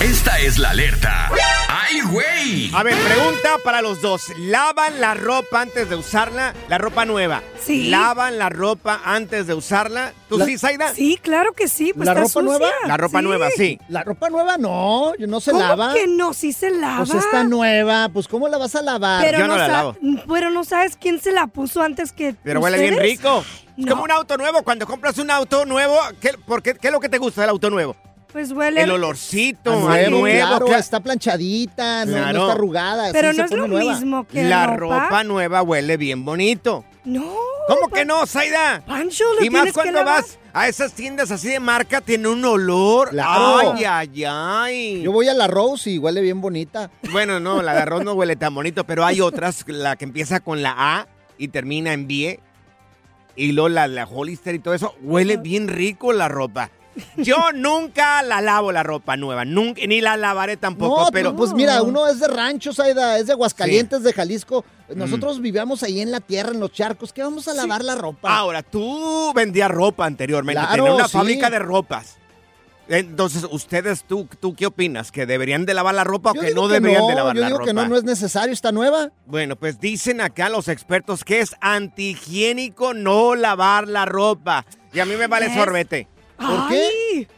Esta es la alerta. ¡Ay, güey! A ver, pregunta para los dos. ¿Lavan la ropa antes de usarla? La ropa nueva. Sí. ¿Lavan la ropa antes de usarla? ¿Tú La- sí, Zaida? Sí, claro que sí. Pues ¿La está ropa sucia. nueva? La ropa nueva, sí. La ropa nueva no, no se ¿Cómo lava. que no? Sí se lava. Pues está nueva, pues ¿cómo la vas a lavar? Pero Yo no la lavo. Pero no sabes quién se la puso antes que Pero huele bien rico. Es No. como un auto nuevo. Cuando compras un auto nuevo, ¿qué, por qué, ¿qué es lo que te gusta del auto nuevo? Pues huele. El olorcito, al nuevo, nuevo. claro, cla- está planchadita, no- está arrugada. Pero sí no es lo nueva. mismo que La ropa. ropa nueva huele bien bonito. No. ¿Cómo pa- que no, Zaida? Pancho, lo Y más cuando vas a esas tiendas así de marca, tiene un olor. Claro. Ay, ay, ay. Yo voy a la Rose y huele bien bonita. Bueno, no, la de arroz no huele tan bonito, pero hay otras, la que empieza con la A y termina en B. Y luego la, la Hollister y todo eso, huele bien rico la ropa. Yo nunca la lavo la ropa nueva, nunca, ni la lavaré tampoco, no, pero... pues mira, uno es de rancho, Saida, es de Aguascalientes, de Jalisco. Nosotros vivíamos ahí en la tierra, en los charcos. ¿Qué vamos a lavar la ropa? Ahora, tú vendías ropa anteriormente, Claro, tenías una sí. fábrica de ropas. Entonces, ustedes, ¿tú, ¿tú qué opinas? ¿Que deberían de lavar la ropa Yo o que no que deberían no, de lavar yo la digo ropa? que no, no es necesario, está nueva. Bueno, pues dicen acá los expertos que es antihigiénico no lavar la ropa. Y a mí me vale ¿Es? sorbete. ¿Por qué?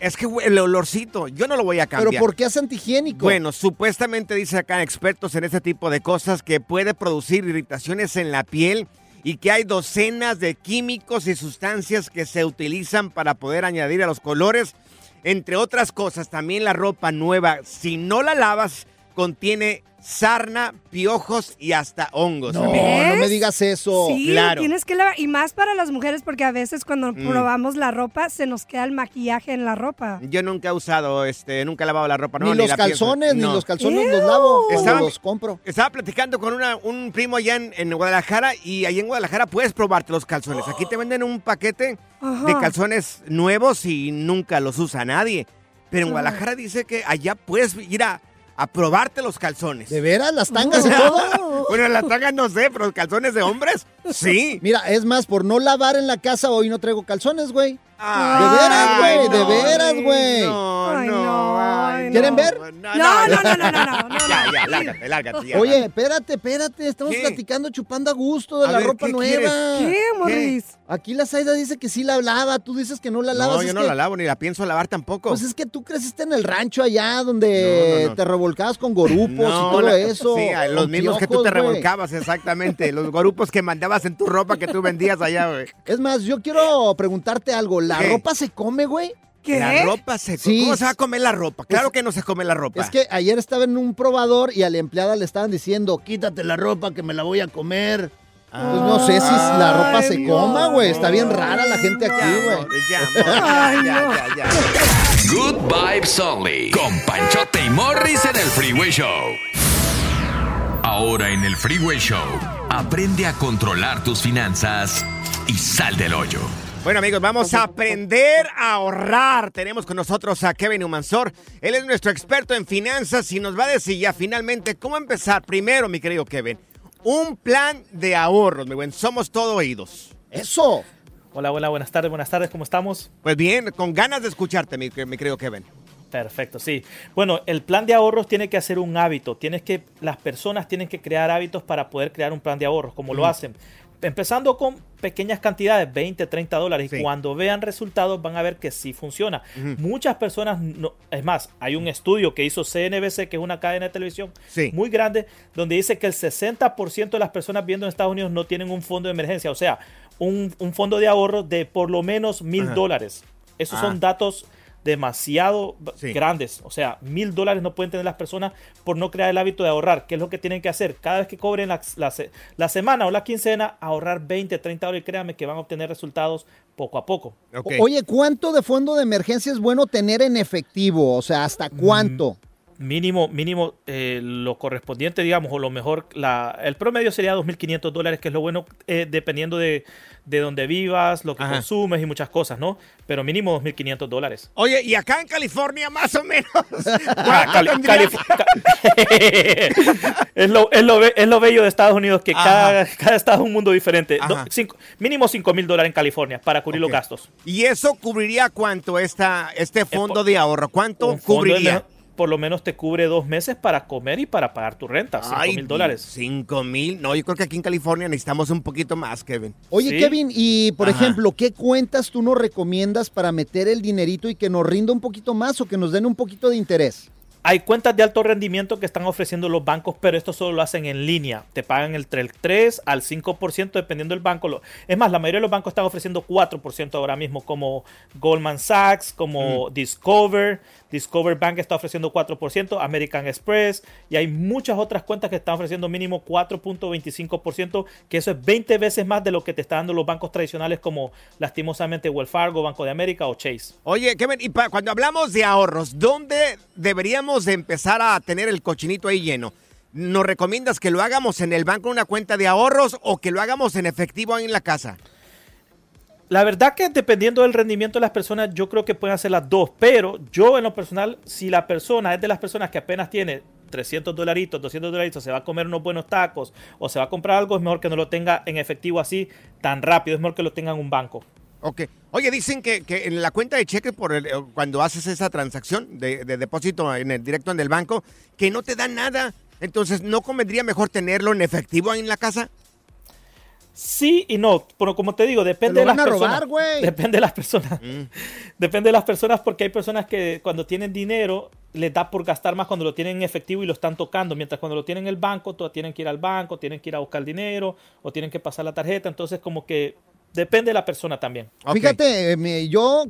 Es que el olorcito, yo no lo voy a ¿Pero cambiar. por qué es antihigiénico? Bueno, supuestamente dice acá expertos en este tipo de cosas que puede producir irritaciones en la piel y que hay docenas de químicos y sustancias que se utilizan para poder añadir a los colores. Entre otras cosas, también la ropa nueva, si no la lavas, contiene sarna, piojos y hasta hongos. no, ¿Ves? no me digas eso. sí, claro. tienes que lavar. Y más para las mujeres, porque a veces cuando Mm. probamos la ropa, se nos queda el maquillaje en la ropa. Yo nunca he usado, este, nunca he lavado la ropa. Ni los la calzones, ni los calzones los lavo Estaba- los compro. Estaba platicando con una- un primo allá en, en Guadalajara y allá en Guadalajara puedes probarte los calzones. Aquí te venden un paquete Ajá. de calzones nuevos y nunca los usa nadie. Pero en Guadalajara dice que allá puedes ir a, a probarte los calzones. ¿De veras? ¿Las tangas y todo? bueno, las tangas no sé, pero los calzones de hombres, sí. Mira, es más, por no lavar en la casa hoy no traigo calzones, güey. Ay, De veras, güey, de veras, güey. No, no, ¿Quieren ver? No, no, no, no, no, no, no. Ya, ya, lárgate, lárgate. ya. Oye, espérate, espérate, estamos ¿Qué? platicando chupando a gusto de A la ver, ropa ¿qué nueva. ¿Qué, Morris? Aquí la Zaida dice que sí la lava, tú dices que no la lavas. No, es yo no que- la lavo ni la pienso lavar tampoco. Pues es que tú creciste en el rancho allá donde No, no, no. te revolcabas con gorupos y todo la- eso. Sí, a los mismos que tú te revolcabas, exactamente. Los grupos que mandabas en tu ropa que tú vendías allá, güey. Es más, yo quiero preguntarte algo. ¿La ¿Qué? ropa se come, güey? ¿Qué? La ropa se Sí. ¿Cómo se va a comer la ropa? Claro que no se come la ropa. Es que ayer estaba en un probador y a la empleada le estaban diciendo, quítate la ropa que me la voy a comer. Pues no sé si la ropa Ay, se Dios. coma, güey. Está bien rara la gente aquí, güey. amor, ya, amor, ya, ya, ya, ya. Good Vibes Only. Con Panchote y Morris en el Freeway Show. Ahora en el Freeway Show. Aprende a controlar tus finanzas y sal del hoyo. Bueno amigos, vamos a aprender a ahorrar. Tenemos con nosotros a Kevin Humansor. Él es nuestro experto en finanzas y nos va a decir ya finalmente cómo empezar. Primero, mi querido Kevin, un plan de ahorros, mi buen. Somos todo oídos. Eso. Hola, hola, buenas tardes, buenas tardes, ¿cómo estamos? Pues bien, con ganas de escucharte, mi, mi querido Kevin. Perfecto, sí. Bueno, el plan de ahorros tiene que hacer un hábito. Tienes que, las personas tienen que crear hábitos para poder crear un plan de ahorros, como lo hacen. Empezando con pequeñas cantidades, 20, 30 dólares, Sí. y cuando vean resultados van a ver que sí funciona. Muchas personas, no, es más, hay un estudio que hizo CNBC, que es una cadena de televisión Sí. muy grande, donde dice que el 60% de las personas viendo en Estados Unidos no tienen un fondo de emergencia, o sea, un, un fondo de ahorro de por lo menos mil dólares. Esos Ah. son datos demasiado Sí. grandes. O sea, mil dólares no pueden tener las personas por no crear el hábito de ahorrar. ¿Qué es lo que tienen que hacer? Cada vez que cobren la, la se- la semana o la quincena, ahorrar 20, 30 dólares. Y créanme que van a obtener resultados poco a poco. Oye, ¿cuánto de fondo de emergencia es bueno tener en efectivo? O sea, ¿hasta cuánto? Mínimo, mínimo, eh, lo correspondiente, digamos, o lo mejor, la, el promedio sería 2.500 dólares, que es lo bueno, eh, dependiendo de, de dónde vivas, lo que Ajá. consumes y muchas cosas, ¿no? Pero mínimo 2.500 dólares. Oye, y acá en California más o menos. Ah, es, lo, es, lo, es lo bello de Estados Unidos, que cada, cada estado es un mundo diferente. No, Ajá. cinco- mínimo 5 mil dólares en California para cubrir los gastos. ¿Y eso cubriría cuánto esta, este fondo de ahorro? ¿Cuánto cubriría? Por lo menos te cubre dos meses para comer y para pagar tu renta, 5 Ay, mil dólares. Cinco mil. No, yo creo que aquí en California necesitamos un poquito más, Kevin. Oye, Sí. Kevin, y por Ajá. ejemplo, ¿qué cuentas tú nos recomiendas para meter el dinerito y que nos rinda un poquito más o que nos den un poquito de interés? Hay cuentas de alto rendimiento que están ofreciendo los bancos, pero esto solo lo hacen en línea. Te pagan entre el 3 al 5% dependiendo del banco. Lo- Es más, la mayoría de los bancos están ofreciendo 4% ahora mismo, como Goldman Sachs, como Discover. Discover Bank está ofreciendo 4%, American Express, y hay muchas otras cuentas que están ofreciendo mínimo 4.25%, que eso es 20 veces más de lo que te están dando los bancos tradicionales como lastimosamente Wells Fargo, Banco de América o Chase. Oye, Kevin, y pa- cuando hablamos de ahorros, ¿dónde deberíamos de empezar a tener el cochinito ahí lleno? ¿Nos recomiendas que lo hagamos en el banco, una cuenta de ahorros, o que lo hagamos en efectivo ahí en la casa? La verdad que dependiendo del rendimiento de las personas, yo creo que pueden hacer las dos. Pero yo en lo personal, si la persona es de las personas que apenas tiene 300 dolaritos, 200 dolaritos, se va a comer unos buenos tacos o se va a comprar algo, es mejor que no lo tenga en efectivo así tan rápido. Es mejor que lo tenga en un banco. Ok. Oye, dicen que, en la cuenta de cheque, por el- eh, cuando haces esa transacción de, de depósito en el directo en el banco, que no te dan nada. Entonces, ¿no convendría mejor tenerlo en efectivo ahí en la casa? Sí y no, pero como te digo, depende Te lo de las van a personas. robar, güey. Depende de las personas. Depende de las personas porque hay personas que cuando tienen dinero les da por gastar más cuando lo tienen en efectivo y lo están tocando, mientras cuando lo tienen en el banco, todos tienen que ir al banco, tienen que ir a buscar dinero o tienen que pasar la tarjeta, entonces como que depende de la persona también. Fíjate, eh, me- yo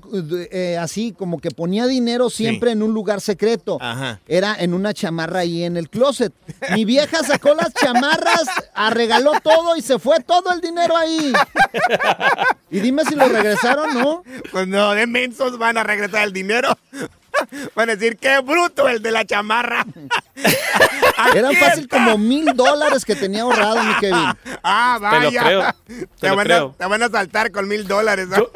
eh, así como que ponía dinero siempre en un lugar secreto. Ajá. Era en una chamarra ahí en el closet. Mi vieja sacó las chamarras, arregaló todo y se fue todo el dinero ahí. Y dime si lo regresaron, ¿no? Pues no, de mensos van a regresar el dinero. Van a decir, qué bruto el de la chamarra. Eran fácil como mil dólares que tenía ahorrado, mi Kevin. Ah, Te lo vaya. creo, Te, te lo van creo. A, te van a saltar con mil dólares. ¿no?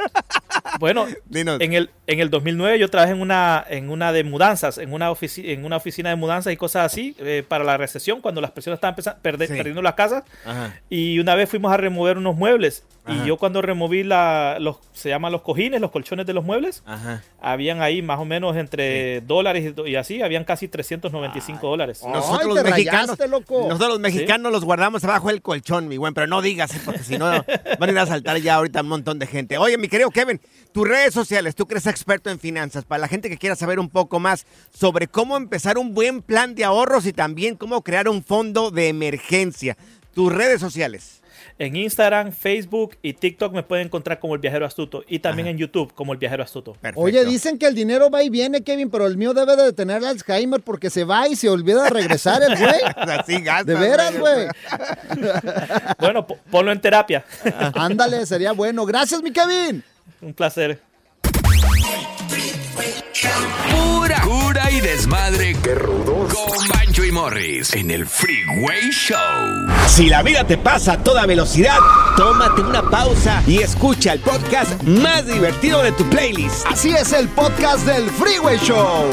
Bueno, Dinos. en el, en el 2009 yo trabajé en una, en una de mudanzas, en una, ofici- en una oficina de mudanzas y cosas así, eh, para la recesión, cuando las personas estaban perde- Sí. perdiendo las casas. Ajá. Y una vez fuimos a remover unos muebles. Ajá. Y yo cuando removí la, los, se llaman los cojines, los colchones de los muebles, Ajá. habían ahí más o menos entre dólares y, así, habían casi 395 dólares. Nosotros Ay, los te mexicanos, rayaste, loco. nosotros los mexicanos los guardamos abajo del colchón, mi buen, pero no digas, ¿eh? porque si no van a ir a saltar ya ahorita un montón de gente. Oye, mi querido Kevin, tus redes sociales, tú que eres experto en finanzas, para la gente que quiera saber un poco más sobre cómo empezar un buen plan de ahorros y también cómo crear un fondo de emergencia. Tus redes sociales. En Instagram, Facebook y TikTok me pueden encontrar como el viajero astuto. Y también en YouTube como el viajero astuto. Perfecto. Oye, dicen que el dinero va y viene, Kevin, pero el mío debe de tener Alzheimer porque se va y se olvida de regresar el güey. Así gastas, De veras, güey. Bueno, po- ponlo en terapia. Ándale, sería bueno. Gracias, mi Kevin. Un placer. Y desmadre. Qué rudos. Con Bancho y Morris en el Freeway Show. Si la vida te pasa a toda velocidad, tómate una pausa y escucha el podcast más divertido de tu playlist. Así es el podcast del Freeway Show.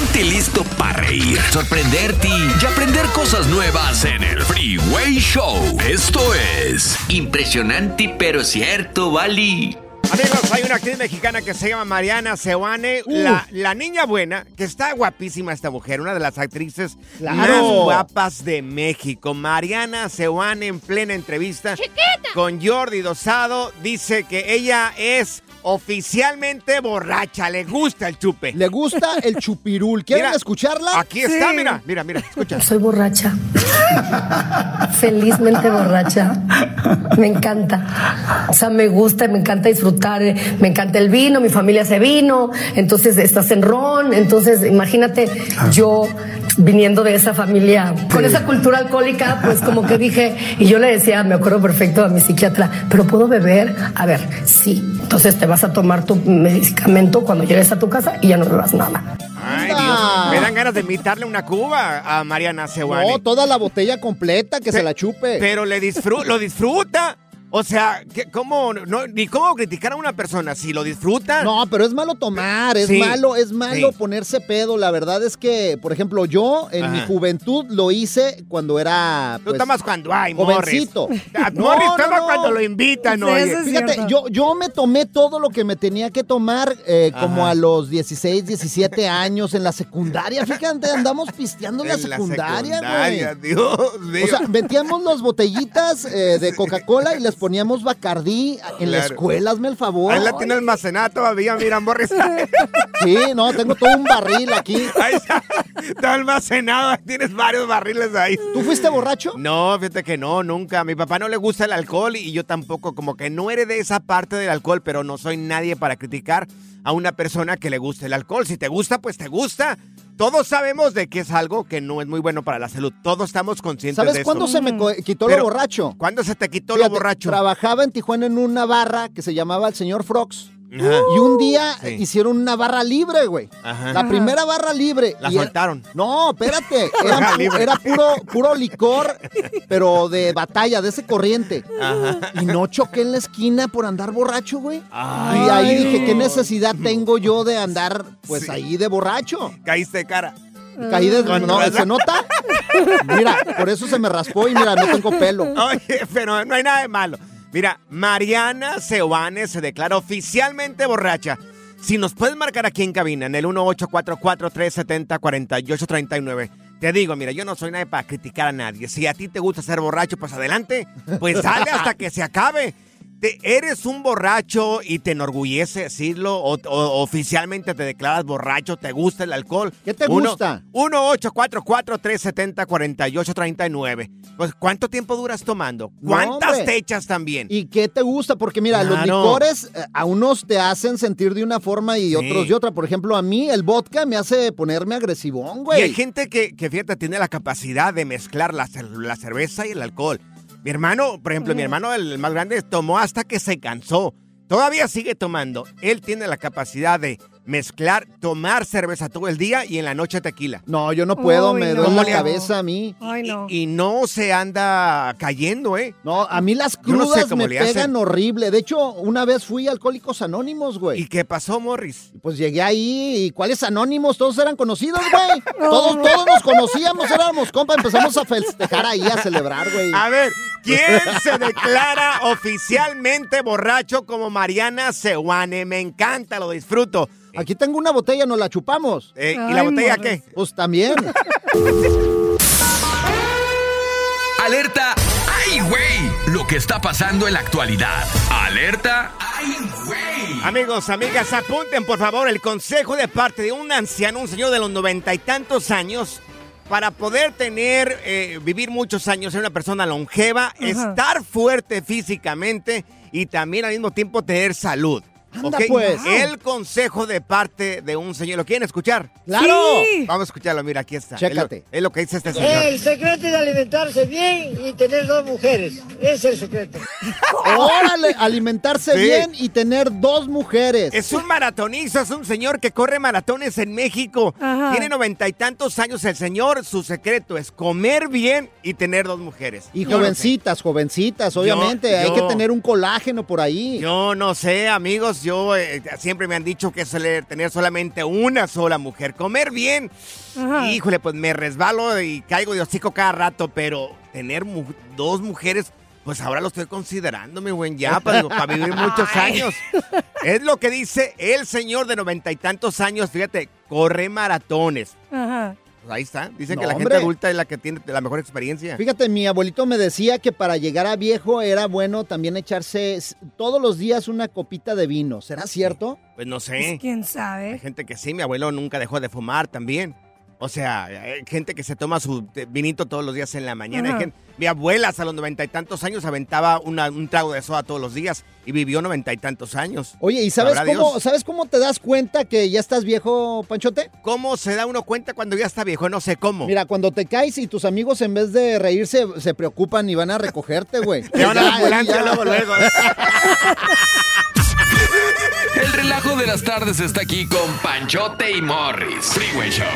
Ponte listo para reír, sorprenderte y aprender cosas nuevas en el Freeway Show. Esto es impresionante pero cierto, Bali. Amigos, hay una actriz mexicana que se llama Mariana Seoane, la, la niña buena, que está guapísima esta mujer, una de las actrices Claro. más guapas de México. Mariana Seoane en plena entrevista con Jordi Dosado dice que ella es oficialmente borracha, le gusta el chupe. Le gusta el chupirul. ¿Quieren Mira, escucharla? Aquí está, mira, mira, mira, escucha. Soy borracha. Felizmente borracha. Me encanta. O sea, me gusta, me encanta disfrutar. eh, Me encanta el vino, mi familia hace vino. Entonces estás en ron. Entonces, imagínate yo viniendo de esa familia con esa cultura alcohólica, pues como que dije, y yo le decía, me acuerdo perfecto a mi psiquiatra, pero puedo beber. A ver, sí. Entonces te vas a tomar tu medicamento cuando llegues a tu casa y ya no bebas nada. Ay, Dios, me dan ganas de invitarle una cuba a Mariana Seoane. No, toda la botella completa, que se la chupe. Pero le disfru lo disfruta. O sea, ¿qué- ¿cómo, no, ni cómo criticar a una persona si lo disfruta? No, pero es malo tomar, es Sí, malo, es malo sí. ponerse pedo. La verdad es que, por ejemplo, yo en Ajá. mi juventud lo hice cuando era. Tú pues, tomas cuando hay, jovencito. Morris. Ah, Morris toma cuando lo invitan, Sí, oye. eso es Fíjate, yo, yo me tomé todo lo que me tenía que tomar eh, como a los 16, 17 años en la secundaria. Fíjate, andamos pisteando en la secundaria, güey. Dios mío. O sea, metíamos las botellitas eh, de Coca-Cola y les poníamos Bacardí en la escuela, hazme el favor. Ahí la tiene almacenada todavía, mira, Morris. Sí, no, tengo todo un barril aquí. Ahí está, está almacenado, tienes varios barriles ahí. ¿Tú fuiste borracho? No, fíjate que no, nunca. A mi papá no le gusta el alcohol y yo tampoco, como que no de esa parte del alcohol, pero no soy nadie para criticar a una persona que le gusta el alcohol. Si te gusta, pues te gusta. Todos sabemos de que es algo que no es muy bueno para la salud. Todos estamos conscientes de ¿Sabes eso. cuándo se me co- quitó Pero, lo borracho? ¿Cuándo se te quitó Fíjate, lo borracho? Trabajaba en Tijuana en una barra que se llamaba el señor Frogs. Ajá. Y un día Sí. hicieron una barra libre, güey. Ajá. La primera barra libre. La y era- soltaron. No, espérate. Era, pu- libre. era puro, puro licor, pero de batalla, de ese corriente. Y no choqué en la esquina por andar borracho, güey. Y ahí dije, ¿qué necesidad tengo yo de andar, pues, ahí de borracho? Caíste de cara. Caí de... No. ¿se nota? Mira, por eso se me raspó y mira, no tengo pelo. Oye, pero no hay nada de malo. Mira, Mariana Seoane se declara oficialmente borracha. Si nos puedes marcar aquí en cabina, en el 1844-370-4839. Te digo, mira, yo no soy nadie para criticar a nadie. Si a ti te gusta ser borracho, pues adelante. Pues sale hasta que se acabe. Te- ¿Eres un borracho y te enorgullece decirlo? O, o oficialmente te declaras borracho? ¿Te gusta el alcohol? ¿Qué te Uno- gusta? 1-844-370-4839. Pues, ¿cuánto tiempo duras tomando? No, ¿Cuántas hombre. te echas también? ¿Y qué te gusta? Porque mira, los licores eh, a unos te hacen sentir de una forma y otros de otra. Por ejemplo, a mí el vodka me hace ponerme agresivón, Y güey. hay gente que, que, fíjate, tiene la capacidad de mezclar la, la cerveza y el alcohol. Mi hermano, por ejemplo, mi hermano, el más grande, tomó hasta que se cansó. Todavía sigue tomando. Él tiene la capacidad de mezclar, tomar cerveza todo el día y en la noche tequila. No, yo no puedo, Uy, me no. duele la ¿Cómo le- cabeza a mí. Ay, no. Y no se anda cayendo, ¿eh? No, a mí las Yo no sé crudas me pegan horrible. De hecho, una vez fui a Alcohólicos Anónimos, güey. ¿Y qué pasó, Morris? Pues llegué ahí y ¿cuáles anónimos? Todos eran conocidos, güey. todos, todos nos conocíamos, éramos compa, empezamos a festejar ahí, a celebrar, güey. A ver, ¿quién se declara oficialmente borracho como Mariana Sewane? Me encanta, lo disfruto. Aquí tengo una botella, nos la chupamos. Eh, ¿Y la botella qué? Pues también. Alerta, ¡ay, güey! Lo que está pasando en la actualidad. Alerta, ¡ay, güey! Amigos, amigas, apunten por favor el consejo de parte de un anciano, un señor de los noventa y tantos años, para poder tener, eh, vivir muchos años, ser una persona longeva, estar fuerte físicamente y también al mismo tiempo tener salud. Anda, ¿ok? pues. El consejo de parte de un señor. ¿Lo quieren escuchar? ¡Claro! Sí. Vamos a escucharlo, mira, aquí está. Chécate. Es lo, es lo que dice este señor. El secreto es alimentarse bien y tener dos mujeres. Es el secreto. Órale, alimentarse Sí. bien y tener dos mujeres. Es un maratonista, es un señor que corre maratones en México. Ajá. Tiene noventa y tantos años el señor. Su secreto es comer bien y tener dos mujeres. Y Yo no sé. jovencitas, jovencitas, obviamente. Hay yo- que tener un colágeno por ahí. Yo no sé, amigos. Yo eh, siempre me han dicho que suele tener solamente una sola mujer. Comer bien. Ajá. Híjole, pues me resbalo y caigo de hocico cada rato, pero tener mu- dos mujeres. Pues ahora lo estoy considerando, mi buen ya, para, para vivir muchos Ay. años. Es lo que dice el señor de noventa y tantos años, fíjate, corre maratones. Ajá. Pues ahí está. Dicen No, que la hombre. gente adulta es la que tiene la mejor experiencia. Fíjate, mi abuelito me decía que para llegar a viejo era bueno también echarse todos los días una copita de vino. ¿Será cierto? Pues no Pues, sé. ¿Quién Hay sabe? gente que sí, mi abuelo nunca dejó de fumar también. O sea, hay gente que se toma su eh, vinito todos los días en la mañana. Gente- mi abuela hasta los noventa y tantos años aventaba una- un trago de soda todos los días y vivió noventa y tantos años. Oye, ¿y sabes Sabrá cómo, Dios. sabes cómo te das cuenta que ya estás viejo, Panchote? ¿Cómo se da uno cuenta cuando ya está viejo? No sé cómo. Mira, cuando te caes y tus amigos en vez de reírse se preocupan y van a recogerte, güey. Te van a la ambulancia luego, luego. El relajo de las tardes está aquí con Panchote y Morris. Freeway Show.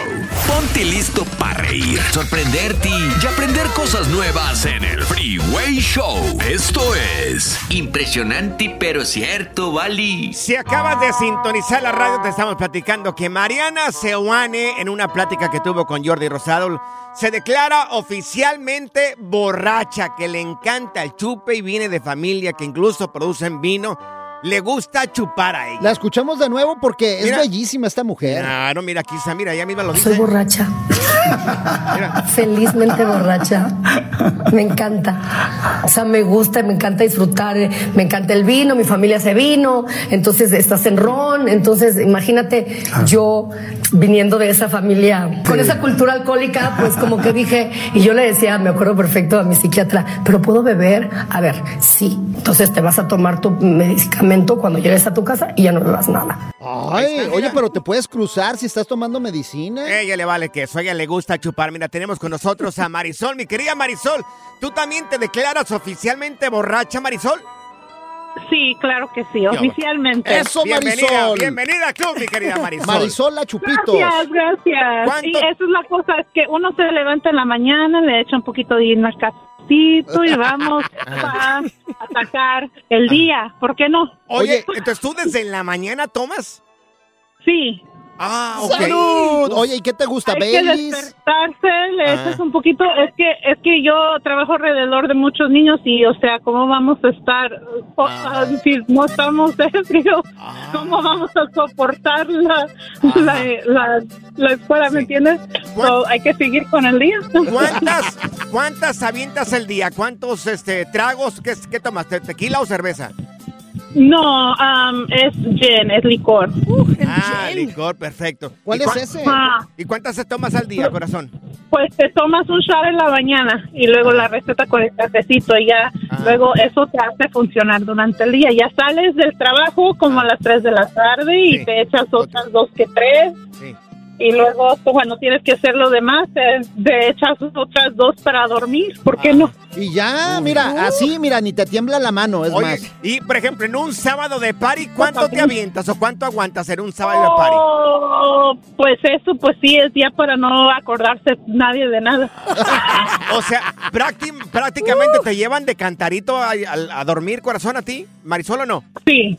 Ponte listo para reír, sorprenderte y aprender cosas nuevas en el Freeway Show. Esto es impresionante pero cierto, Bali. Si acabas de sintonizar la radio, te estamos platicando que Mariana Seoane, en una plática que tuvo con Jordi Rosado, se declara oficialmente borracha, que le encanta el chupe y viene de familia que incluso producen vino. Le gusta chupar a ella. La escuchamos de nuevo porque es Mira. bellísima esta mujer. Claro, mira, aquí está, mira, ella misma lo Soy dice. borracha. Felizmente borracha. Me encanta. O sea, me gusta, me encanta disfrutar. eh, Me encanta el vino, mi familia hace vino. Entonces estás en ron. Entonces, imagínate yo viniendo de esa familia, con esa cultura alcohólica, pues como que dije, y yo le decía, me acuerdo perfecto a mi psiquiatra, pero puedo beber. A ver, sí. Entonces te vas a tomar tu medicamento medicamento cuando llegues a tu casa y ya no bebas nada. Ay, oye, pero te puedes cruzar si estás tomando medicina. Ella le vale queso, a ella le gusta chupar. Mira, tenemos con nosotros a Marisol, mi querida Marisol. ¿Tú también te declaras oficialmente borracha, Marisol? Sí, claro que sí, oficialmente. Eso, Bienvenida, Marisol. bienvenida al club, mi querida Marisol. Marisol la Chupitos. Gracias, gracias. ¿Cuánto- Sí, esa es la cosa, es que uno se levanta en la mañana, le echa un poquito de vino al cafecito y vamos a atacar el día. ¿Por qué no? Oye, entonces tú desde la mañana tomas? Sí. Ah, ok. ¡Salud! Oye, ¿y qué te gusta, Hay que Baileys? despertarse, le Ah. echas un poquito. Es que es que yo trabajo alrededor de muchos niños y, o sea, ¿cómo vamos a estar o- ah, si no estamos ebrios? ¿Cómo vamos a soportar la, la, la, la escuela, me entiendes? So, hay que seguir con el día. ¿Cuántas, cuántas avientas el día? ¿Cuántos este, tragos? ¿Qué, qué tomas? ¿Te- ¿Tequila o cerveza? No, um, es gin, es licor. ah, licor, perfecto. ¿Cuál ¿Y es ese? Ah, ¿Y cuántas se tomas al día, corazón? pues te tomas un shot en la mañana y luego la receta con el cafecito y ya luego eso te hace funcionar durante el día. Ya sales del trabajo como a las 3 de la tarde y te echas otras dos que tres Sí. Y luego tú, cuando tienes que hacer lo demás te, te echas otras dos para dormir. ¿Por qué no? Y ya, mira, así, mira, ni te tiembla la mano, es Oye, más. y por ejemplo, en un sábado de party, ¿cuánto te avientas o cuánto aguantas en un sábado de party? Oh, pues eso, pues sí, es ya para no acordarse nadie de nada. O sea, prácti- prácticamente te llevan de cantarito a, a- a dormir, corazón, a ti, Marisol, ¿o no? Sí,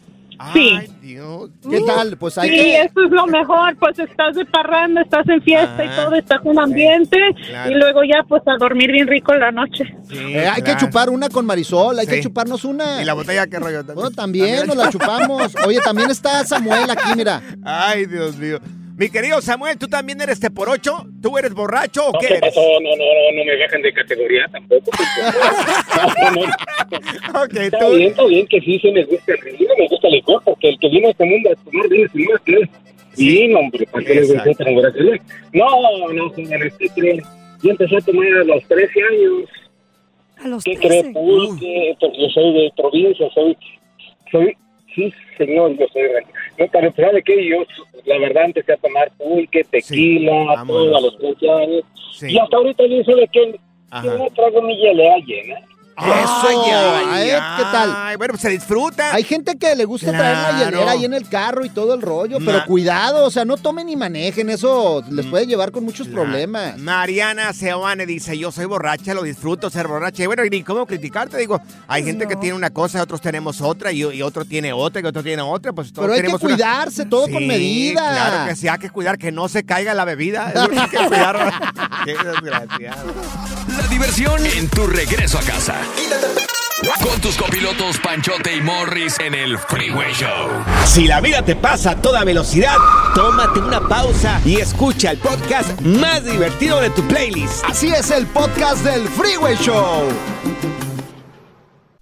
sí. Ay, Dios. ¿Qué tal? Pues hay Sí, que... eso es lo mejor, pues estás de parranda, estás en fiesta y Ah, todo, estás en ambiente claro. y luego ya pues a dormir bien rico en la noche. Eh, hay que chupar una con Marisol, hay Sí. que chuparnos una. ¿Y la botella qué rollo? Bueno, también nos la chupamos. Oye, también está Samuel aquí, mira. Ay, Dios mío. Mi querido Samuel, ¿tú también eres te por ocho? ¿Tú eres borracho o No, qué ¿qué eres? pasó? No, no, no, no me bajen de categoría tampoco. No, no, no. Ok, Está tú. bien, está bien que sí, sí me gusta el vino, me gusta el licor, porque el que vino a este mundo a tomar vino sin más que es vino, hombre, ¿para qué les voy a decir tan borracho? No, no, señores, ¿qué creen? Yo empecé a tomar a los 13 años. A los ¿Qué 13. creen? Porque yo soy de provincia, soy, soy, sí, señor, yo soy No, para de que yo, la verdad, empecé a tomar pulque, tequila, todo a los 13 años. Sí. Y hasta ahorita yo sé de que Ajá. yo no traigo mi hielera llena. Eso, Ay, ¿eh? ¿qué tal? Ay, bueno, pues se disfruta. Hay gente que le gusta traer la hielera ahí en el carro y todo el rollo, pero cuidado, o sea, no tomen ni manejen, eso les puede llevar con muchos problemas. Mariana Seoane dice, yo soy borracha, lo disfruto ser borracha. Y bueno, y ni cómo criticarte, digo, hay gente que tiene una cosa, otros tenemos otra, y, y otro tiene otra, y otro tiene otra, pues todos Pero hay que una- cuidarse, todo con medida. Claro que sí, hay que cuidar que no se caiga la bebida. Eso hay que cuidar. Qué desgraciado. La diversión en tu regreso a casa. Con tus copilotos Panchote y Morris en el Freeway Show. Si la vida te pasa a toda velocidad, tómate una pausa y escucha el podcast más divertido de tu playlist. Así es el podcast del Freeway Show.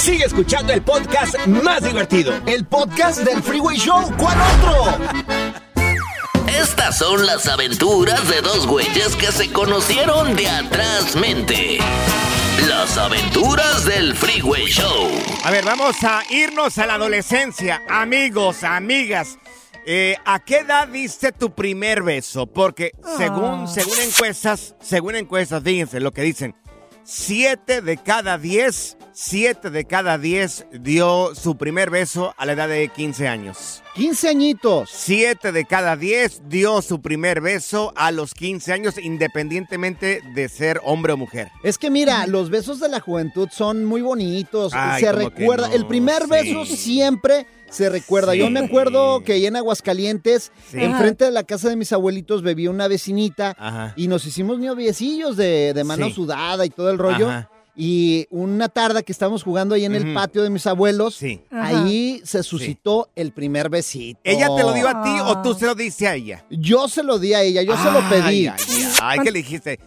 Sigue escuchando el podcast más divertido. El podcast del Freeway Show. ¿Cuál otro? Estas son las aventuras de dos güeyes que se conocieron de atrás mente. Las aventuras del Freeway Show. A ver, vamos a irnos a la adolescencia. Amigos, amigas. eh, ¿A qué edad diste tu primer beso? Porque según, Ah. según encuestas, según encuestas, fíjense lo que dicen. Siete de cada diez, siete de cada diez dio su primer beso a la edad de 15 años. 15 añitos. Siete de cada diez dio su primer beso a los 15 años, independientemente de ser hombre o mujer. Es que mira, los besos de la juventud son muy bonitos. Ay, se ¿cómo que recuerda. no? El primer Sí. beso siempre se recuerda. Yo me acuerdo que ahí en Aguascalientes, Sí. enfrente de la casa de mis abuelitos, bebía una vecinita Ajá. y nos hicimos noviecillos de, de mano sudada y todo el rollo. Ajá. Y una tarde que estábamos jugando ahí en el patio de mis abuelos, Ajá. ahí se suscitó el primer besito. ¿Ella te lo dio a ti o tú se lo diste a ella? Yo se lo di a ella, yo se lo Ay, pedí. Ay, ay, ay, ¿qué le dijiste?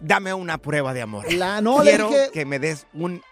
Dame una prueba de amor. La- no, le Quiero dije- que me des un,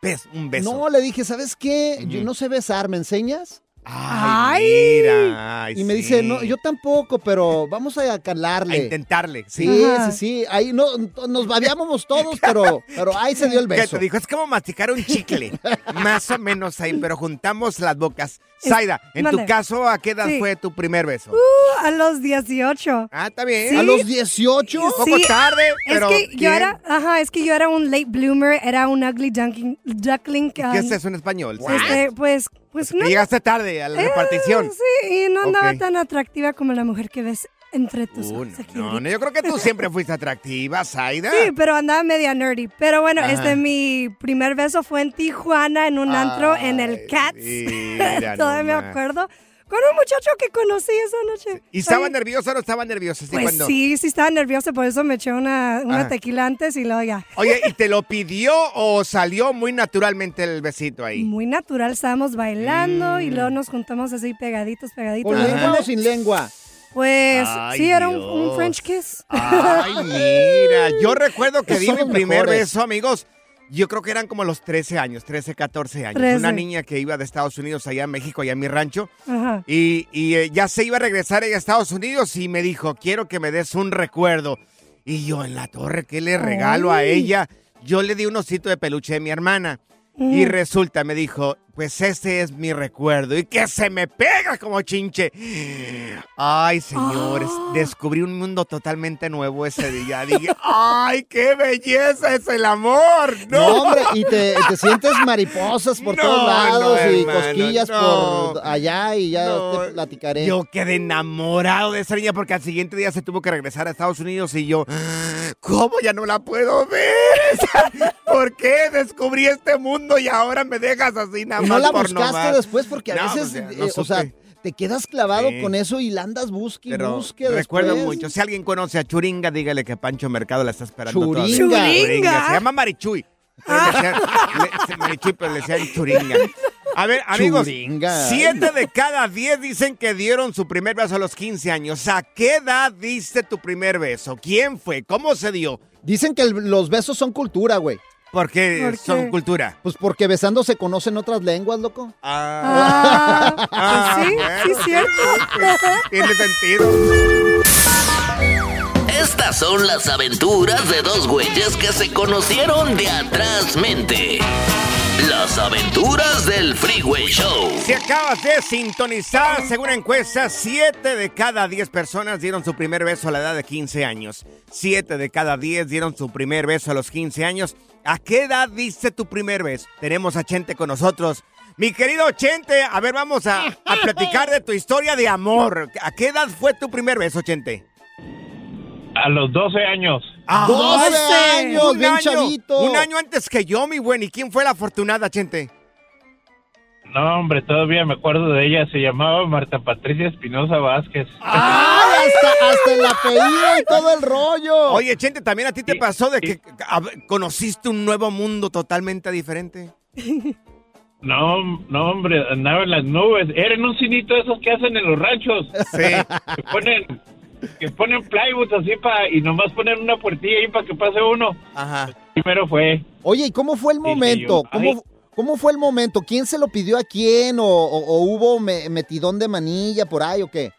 bes- un beso. No, le dije, ¿sabes qué? Yo no sé besar, ¿me enseñas? Ay, mira. ay, y me sí. dice, no, yo tampoco, pero vamos a calarle. A intentarle. Sí, Ajá. sí, sí. Ahí no, nos babiábamos todos, pero, pero ahí se dio el ¿Qué beso. te dijo? Es como masticar un chicle. Más o menos ahí, pero juntamos las bocas. Zaida, en tu caso, ¿a qué edad Sí. fue tu primer beso? Uh, a los 18. Ah, está bien. ¿A los 18? Un poco tarde, pero Es que yo era, ajá, es que yo era un late bloomer, era un ugly duckling. duckling ¿Qué es eso en español? Este, pues, pues no. Llegaste tarde a la Eh, repartición. Sí, y no andaba Ok. tan atractiva como la mujer que ves entre tus Uh, ojos no, no, yo creo que tú siempre fuiste atractiva, Zaida. Sí, pero andaba media nerdy. Pero bueno, Ajá. este mi primer beso fue en Tijuana, en un antro, en el Cats. mira Todavía me nomás. acuerdo. Con un muchacho que conocí esa noche. ¿Y estaba Oye, nerviosa o no estaba nerviosa? Sí, Pues sí, sí estaba nerviosa, por eso me eché una, una tequila antes y luego ya. Oye, ¿y te lo pidió o salió muy naturalmente el besito ahí? Muy natural, estábamos bailando Mm. y luego nos juntamos así pegaditos, pegaditos. ¿Con lengua o sin lengua? Pues Ay, sí, era un. French kiss. Ay, mira, yo recuerdo que di mi primer mejores. beso, amigos. Yo creo que eran como los 13 años, 13, 14 años. 13. Una niña que iba de Estados Unidos allá a México, allá en mi rancho. Ajá. Y, y, eh, ya se iba a regresar ella a Estados Unidos y me dijo, quiero que me des un recuerdo. Y yo en la torre, ¿qué le regalo a ella? Yo le di un osito de peluche de mi hermana. Y resulta, me dijo, pues este es mi recuerdo. Y que se me pega como chinche. Ay, señores, Ah. descubrí un mundo totalmente nuevo ese día. Dije, ay, qué belleza es el amor. No, No, hombre, y te, te sientes mariposas por No, todos lados no, y hermano, cosquillas por allá y ya te platicaré. Yo quedé enamorado de esa niña porque al siguiente día se tuvo que regresar a Estados Unidos y yo, ¿cómo ya no la puedo ver? ¿Por qué descubrí este mundo y ahora me dejas así nada Y no la buscaste después porque a No, veces, pues ya, no eh, o sea, te quedas clavado Sí. con eso y la andas busque y Pero busque recuerdo después. mucho. Si alguien conoce a Churinga, dígale que Pancho Mercado la está esperando todavía. Churinga. ¿Churinga? Se llama Marichuy. Pero le decían- le- se- Marichuy, pero le decían Churinga. A ver, amigos, Churinga. siete de cada diez dicen que dieron su primer beso a los 15 años. ¿A qué edad diste tu primer beso? ¿Quién fue? ¿Cómo se dio? Dicen que el- los besos son cultura, güey. ¿Por qué ¿Por son cultura? Pues porque besando se conocen otras lenguas, loco. Ah, pues sí, sí es cierto. Tiene sentido. Estas son las aventuras de dos güeyes que se conocieron de atrás mente. Las aventuras del Freeway Show. Si acabas de sintonizar, según encuestas, 7 de cada 10 personas dieron su primer beso a la edad de 15 años. 7 de cada 10 dieron su primer beso a los 15 años. ¿A qué edad diste tu primer beso? Tenemos a Chente con nosotros. Mi querido Chente, a ver, vamos a, a platicar de tu historia de amor. ¿A qué edad fue tu primer beso, Chente? A los 12 años. Ah, 12 años, un bien año, chavito. Un año antes que yo, mi buen. ¿Y quién fue la afortunada, Chente? No, hombre, todavía me acuerdo de ella. Se llamaba Marta Patricia Espinosa Vázquez. ¡Ay, hasta, hasta el apellido y todo el rollo! Oye, Chente, ¿también a ti te pasó de que a conociste un nuevo mundo totalmente diferente? No, no, hombre, andaba en las nubes. Era en un cinito esos que hacen en los ranchos. Sí. Que ponen, que ponen plywood así para y nomás ponen una puertilla ahí para que pase uno. Ajá. Primero fue. Oye, ¿y cómo fue el momento? yo, ¿Cómo. ¿Cómo fue el momento? ¿Quién se lo pidió a quién? ¿O, o- o hubo me- metidón de manilla por ahí o qué?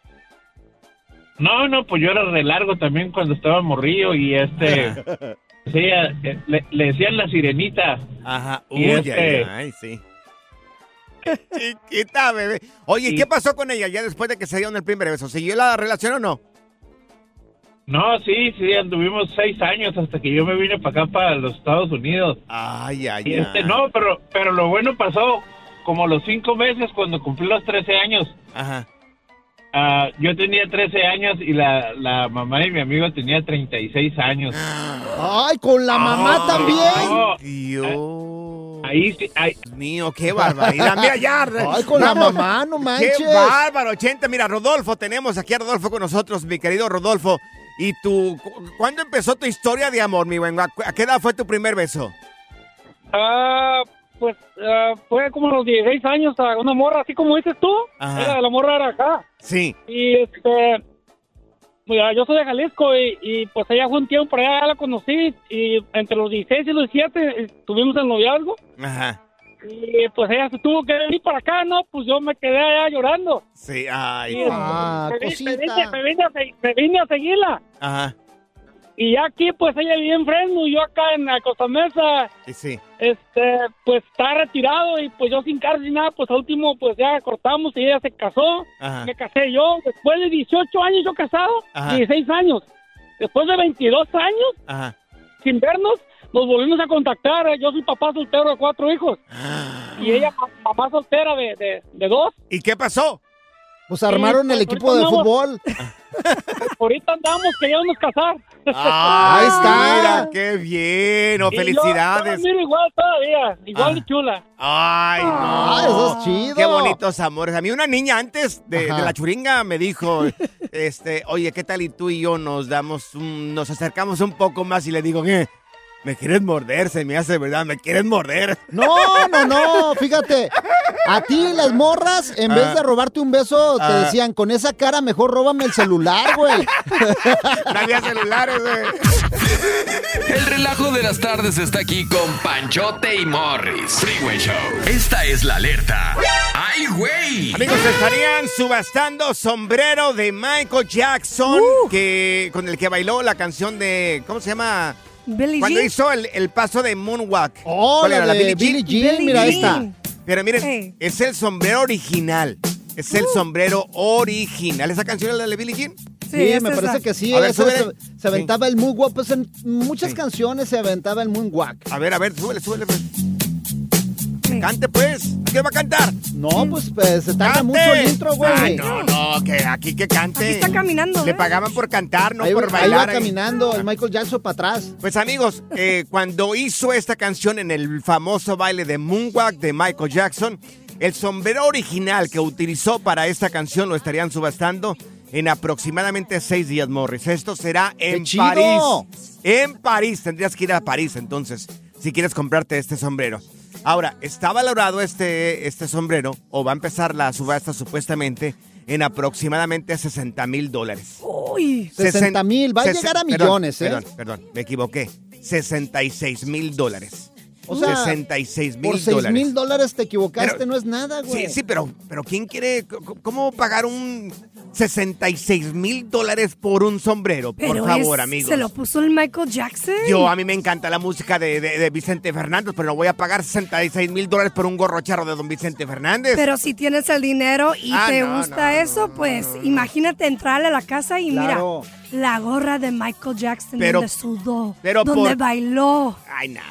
No, no, pues yo era re largo también cuando estaba morrillo y este... sí, eh, le, le decían la sirenita. Ajá. Y Uy, este- ay, ay, sí. Chiquita, bebé. Oye, ¿qué pasó con ella ya después de que se dieron el primer beso? ¿Siguió la relación o no? No, sí, sí, anduvimos seis años hasta que yo me vine para acá, para los Estados Unidos. Ay, ay, Y ay. este, no, pero, pero lo bueno pasó como los cinco meses cuando cumplí los 13 años. Ajá. Ah, yo tenía 13 años y la, la mamá de mi amigo tenía 36 años. Ay, con la mamá también. No, Dios. Ahí sí, ahí. Mío, qué barbaridad. Mira, ya. Ay, con la mamá, no manches. Qué bárbaro, 80. Mira, Rodolfo, tenemos aquí a Rodolfo con nosotros, mi querido Rodolfo. ¿Y tú, cu- cuándo empezó tu historia de amor, mi buen? ¿A qué edad fue tu primer beso? Ah, pues ah, fue como a los 16 años a una morra, así como dices tú. Ajá. Era, la morra era acá. Sí. Y este, mira, yo soy de Jalisco y, y, pues ella fue un tiempo por allá, ya la conocí y entre los 16 y los 17 tuvimos el noviazgo Ajá. Y pues ella se tuvo que venir para acá, ¿no? Pues yo me quedé allá llorando. Sí, ay. Y, me, vi- me vine, me vine a, me vine a seguirla. Ajá. Y ya aquí, pues ella vivía en Fresno y yo acá en la Costa Mesa. Y sí. Este, pues está retirado y pues yo sin cárcel ni nada, pues al último pues ya cortamos y ella se casó. Ajá. Me casé yo, después de 18 años yo casado, Ajá. 16 años. Después de 22 años, Ajá. sin vernos, nos volvimos a contactar. Yo soy papá soltero de cuatro hijos. Y ella mamá soltera de, de, de dos. ¿Y qué pasó? Pues armaron el pues, equipo de fútbol. Ahorita andamos, queríamos casar. Ahí está. Mira, qué bien. Oh, yo- felicidades. yo igual todavía, igual Ah. de chula. Ay, no. Ah, eso es chido. Qué bonitos amores. A mí una niña antes de la churinga me dijo, este, oye, ¿qué tal y tú y yo nos damos, un- nos acercamos un poco más y le digo, ¿qué? ¿Me quieres morder? Se me hace, ¿verdad? ¿Me quieres morder? No, no, no, fíjate. A ti las morras, en vez de Ah. robarte un beso, te Ah. decían, con esa cara mejor róbame el celular, güey. No había celulares, güey. El relajo de las tardes está aquí con Panchote y Morris. Freeway Show. Esta es la alerta. ¡Ay, güey! Amigos, estarían subastando sombrero de Michael Jackson, Uh. que, con el que bailó la canción de, ¿cómo se llama? Billie Cuando Jean. hizo el, el paso de Moonwalk. Oh, ¿Cuál la era? de Billie Jean, mira esta. Pero miren, Hey. es el sombrero original. Es el sombrero original. ¿Esa canción es la de Billie Jean? Sí, es me esa. parece que sí. A ver, esa súbele. se, se aventaba el moonwalk. Pues en muchas Sí. canciones se aventaba el moonwalk. A ver, a ver, súbele, súbele. pues. Cante, pues. ¿Qué va a cantar? No, pues, pues se tarda ¡Cante! mucho el intro, güey. Ay, no, no, que aquí que cante. Aquí está caminando, Le ¿eh? pagaban por cantar, no ahí, por ahí bailar. va ahí. caminando el Michael Jackson para atrás. Pues amigos, eh, cuando hizo esta canción en el famoso baile de Moonwalk de Michael Jackson, el sombrero original que utilizó para esta canción lo estarían subastando en aproximadamente seis días, Morris. Esto será en! París. En París. Tendrías que ir a París entonces, si quieres comprarte este sombrero. Ahora, está valorado este, este sombrero, o va a empezar la subasta supuestamente, en aproximadamente 60 mil dólares. Uy. 60 mil, va a llegar a perdón, millones, ¿eh? Perdón, perdón, me equivoqué. 66 mil dólares. O sea, 66 Por mil 6 dólares. mil dólares te equivocaste, Pero- no es nada, güey. Sí, sí, pero, pero ¿quién quiere? ¿Cómo pagar un 66 mil dólares por un sombrero? Pero por favor, es- amigos. Se lo puso el Michael Jackson. Yo, a mí me encanta la música de, de- de Vicente Fernández, pero no voy a pagar 66 mil dólares por un gorro charro de don Vicente Fernández. Pero si tienes el dinero y Ah, te no, gusta eso, pues imagínate entrarle a la casa y Claro. mira, la gorra de Michael Jackson Pero- donde sudó, pero donde por- bailó. Ay, no.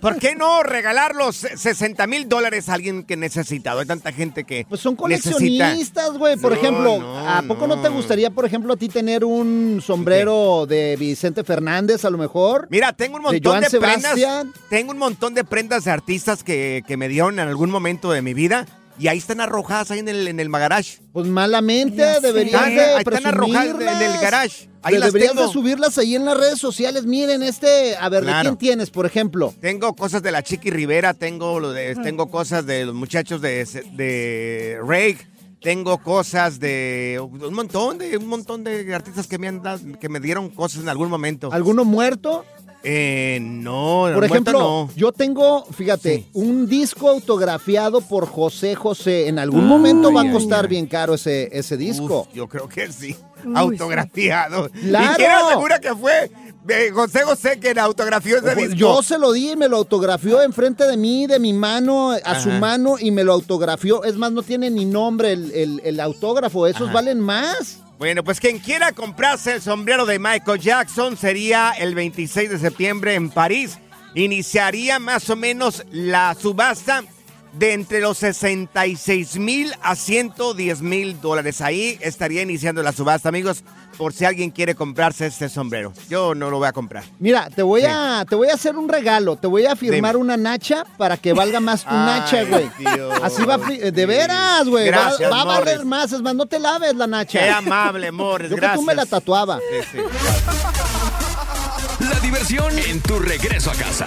¿Por qué no regalar los 60 mil dólares a alguien que necesita? Hay tanta gente que Pues son coleccionistas, güey. Por No, ejemplo, no, ¿a poco no. te gustaría, por ejemplo, a ti tener un sombrero de Vicente Fernández, a lo mejor? Mira, tengo un De montón Joan de, prendas. Tengo un montón de prendas de artistas que, que me dieron en algún momento de mi vida. Y ahí están arrojadas ahí en el, en el garage. Pues malamente Ya sé. deberías Ahí están arrojadas en el garage. Ahí De- las deberías tengo. de subirlas ahí en las redes sociales. Miren, este, a ver, ¿de quién tienes, por ejemplo? Tengo cosas de la Chiqui Rivera, tengo, lo de- tengo cosas de los muchachos de, de Rake, tengo cosas de un montón de un montón de artistas que me han dado, que me dieron cosas en algún momento. ¿Alguno muerto? Eh, no, Por ejemplo, no. yo tengo, fíjate, un disco autografiado por José José. En algún momento va a costar ay, bien caro ese, ese disco. Uf, yo creo que sí. Uy, Autografiado. Claro. ¿Y quién asegura que fue eh, José José que autografió ese disco? Yo se lo di y me lo autografió enfrente de mí, de mi mano, a su mano, y me lo autografió. Es más, no tiene ni nombre el, el- el autógrafo. Esos Ajá. valen más. Bueno, pues quien quiera comprarse el sombrero de Michael Jackson sería el 26 de septiembre en París. Iniciaría más o menos la subasta de entre los 66 mil a 110 mil dólares. Ahí estaría iniciando la subasta, amigos, por si alguien quiere comprarse este sombrero. Yo no lo voy a comprar. Mira, te voy, a, te voy a hacer un regalo. Te voy a firmar una nacha para que valga más tu Ay, nacha, güey. Así va, de veras, güey. Va, Gracias, va a valer más. Es más, no te laves la nacha. Qué amable, Morris, Yo que tú me la gracias. tatuaba. La diversión en tu regreso a casa.